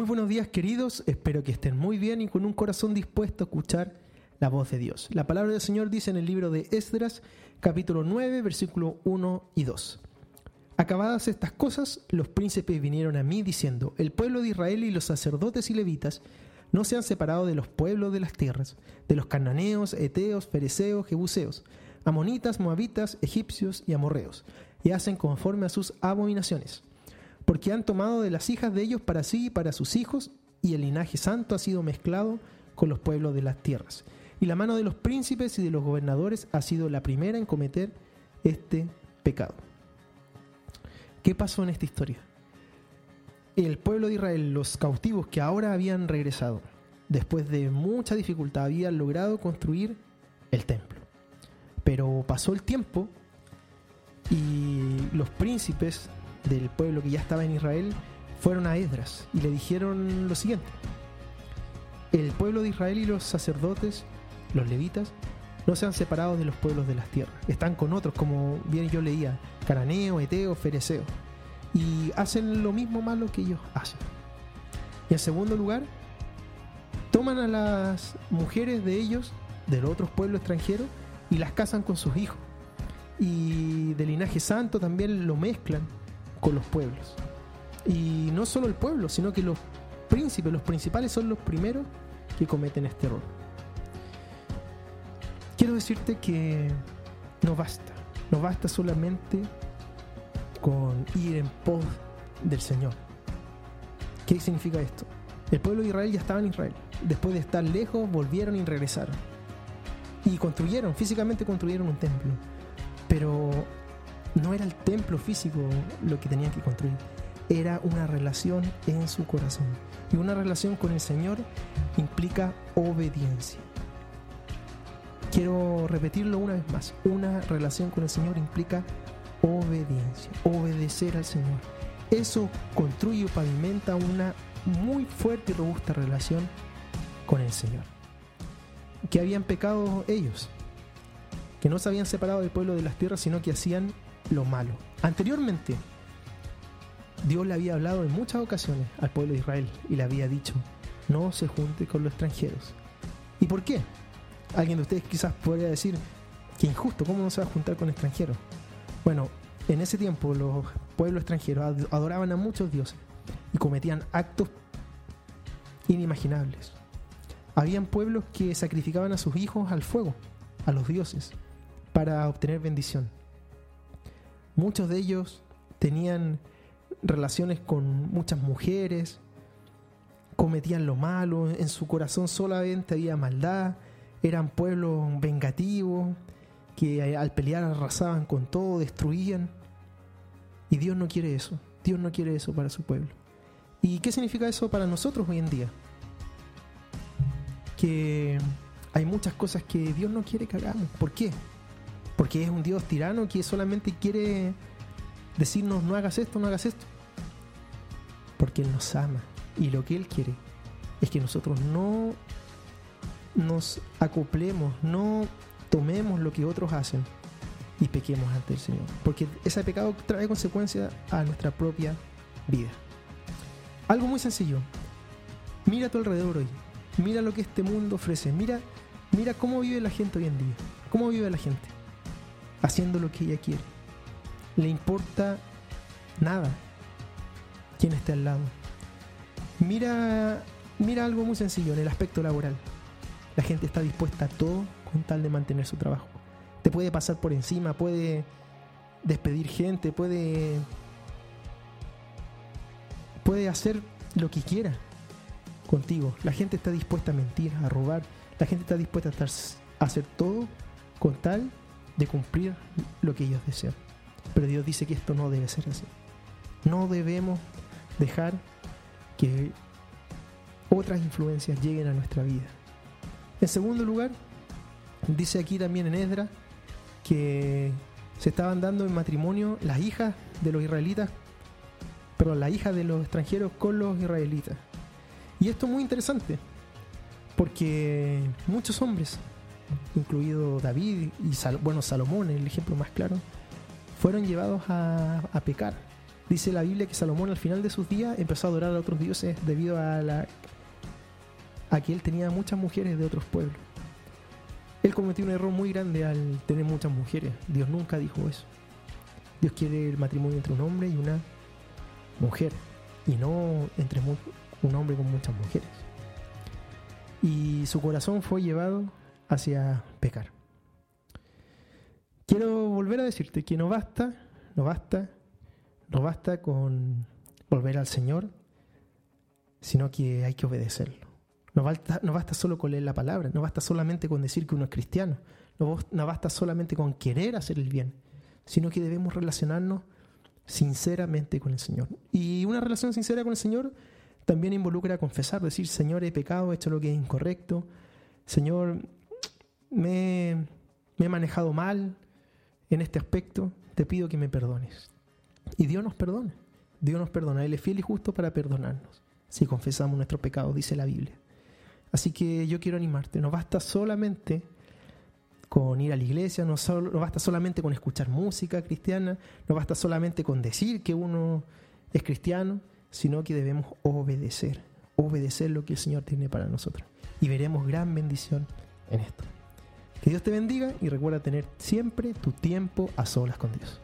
Muy buenos días queridos, espero que estén muy bien y con un corazón dispuesto a escuchar la voz de Dios. La palabra del Señor dice en el libro de Esdras, capítulo 9, versículo 1 y 2. Acabadas estas cosas, los príncipes vinieron a mí diciendo, el pueblo de Israel y los sacerdotes y levitas no se han separado de los pueblos de las tierras, de los cananeos, eteos, fereceos, jebuseos, amonitas, moabitas, egipcios y amorreos, y hacen conforme a sus abominaciones. Porque han tomado de las hijas de ellos para sí y para sus hijos, y el linaje santo ha sido mezclado con los pueblos de las tierras. Y la mano de los príncipes y de los gobernadores ha sido la primera en cometer este pecado. ¿Qué pasó en esta historia? El pueblo de Israel, los cautivos que ahora habían regresado, después de mucha dificultad, habían logrado construir el templo. Pero pasó el tiempo y los príncipes del pueblo que ya estaba en Israel fueron a Esdras y le dijeron lo siguiente. El pueblo de Israel y los sacerdotes, los levitas, no se han separado de los pueblos de las tierras. Están con otros, como bien yo leía, Caraneo, Eteo, Fereceo. Y hacen lo mismo malo que ellos hacen. Y en segundo lugar, toman a las mujeres de ellos, de los otros pueblos extranjeros, y las casan con sus hijos. Y de linaje santo también lo mezclan con los pueblos. Y no solo el pueblo, sino que los príncipes, los principales son los primeros que cometen este error. Quiero decirte que no basta, no basta solamente con ir en pos del Señor. ¿Qué significa esto? El pueblo de Israel ya estaba en Israel. Después de estar lejos, volvieron y regresaron. Y construyeron, físicamente construyeron un templo. Pero no era el templo físico lo que tenían que construir. Era una relación en su corazón. Y una relación con el Señor implica obediencia. Quiero repetirlo una vez más. Una relación con el Señor implica obediencia, obedecer al Señor. Eso construye o pavimenta una muy fuerte y robusta relación con el Señor. Que habían pecado ellos, que no se habían separado del pueblo de las tierras, sino que hacían lo malo. Anteriormente, Dios le había hablado en muchas ocasiones al pueblo de Israel y le había dicho, no se junte con los extranjeros. ¿Y por qué? Alguien de ustedes quizás podría decir, que injusto, ¿cómo no se va a juntar con extranjeros? Bueno, en ese tiempo los pueblos extranjeros adoraban a muchos dioses y cometían actos inimaginables. Habían pueblos que sacrificaban a sus hijos al fuego, a los dioses, para obtener bendición. Muchos de ellos tenían relaciones con muchas mujeres, cometían lo malo, en su corazón solamente había maldad, eran pueblos vengativos, que al pelear arrasaban con todo, destruían. Y Dios no quiere eso, Dios no quiere eso para su pueblo. ¿Y qué significa eso para nosotros hoy en día? Que hay muchas cosas que Dios no quiere que hagamos. ¿Por qué? Porque es un Dios tirano que solamente quiere decirnos no hagas esto, no hagas esto. Porque Él nos ama. Y lo que Él quiere es que nosotros no nos acoplemos, no tomemos lo que otros hacen y pequemos ante el Señor. Porque ese pecado trae consecuencias a nuestra propia vida. Algo muy sencillo. Mira a tu alrededor hoy. Mira lo que este mundo ofrece. Mira, mira cómo vive la gente hoy en día. ¿Cómo vive la gente? Haciendo lo que ella quiere. Le importa nada quién esté al lado. Mira, mira algo muy sencillo en el aspecto laboral. La gente está dispuesta a todo con tal de mantener su trabajo. Te puede pasar por encima, puede despedir gente, puede puede hacer lo que quiera contigo. La gente está dispuesta a mentir, a robar. La gente está dispuesta a, estar, a hacer todo con tal de cumplir lo que ellos desean. Pero Dios dice que esto no debe ser así. No debemos dejar que otras influencias lleguen a nuestra vida. En segundo lugar, dice aquí también en Esdra que se estaban dando en matrimonio las hijas de los israelitas, pero las hijas de los extranjeros con los israelitas. Y esto es muy interesante, porque muchos hombres incluido David y bueno, Salomón, el ejemplo más claro, fueron llevados a, pecar Dice la Biblia que Salomón al final de sus días empezó a adorar a otros dioses debido a la a que él tenía muchas mujeres de otros pueblos. Él cometió un error muy grande al tener muchas mujeres. Dios nunca dijo eso. Dios quiere el matrimonio entre un hombre y una mujer y no entre un hombre con muchas mujeres. Y su corazón fue llevado hacia pecar. Quiero volver a decirte que no basta, no basta, no basta con volver al Señor, sino que hay que obedecerlo. No basta, no basta solo con leer la palabra, no basta solamente con decir que uno es cristiano, no, no basta solamente con querer hacer el bien, sino que debemos relacionarnos sinceramente con el Señor. Y una relación sincera con el Señor también involucra confesar, decir, Señor, he pecado, he hecho lo que es incorrecto, Señor, me, he manejado mal en este aspecto, te pido que me perdones. Y Dios nos perdona, Dios nos perdona, Él es fiel y justo para perdonarnos, si confesamos nuestros pecados, dice la Biblia. Así que yo quiero animarte, no basta solamente con ir a la iglesia, no, no, basta solamente con escuchar música cristiana, no basta solamente con decir que uno es cristiano, sino que debemos obedecer, obedecer lo que el Señor tiene para nosotros. Y veremos gran bendición en esto. Que Dios te bendiga y recuerda tener siempre tu tiempo a solas con Dios.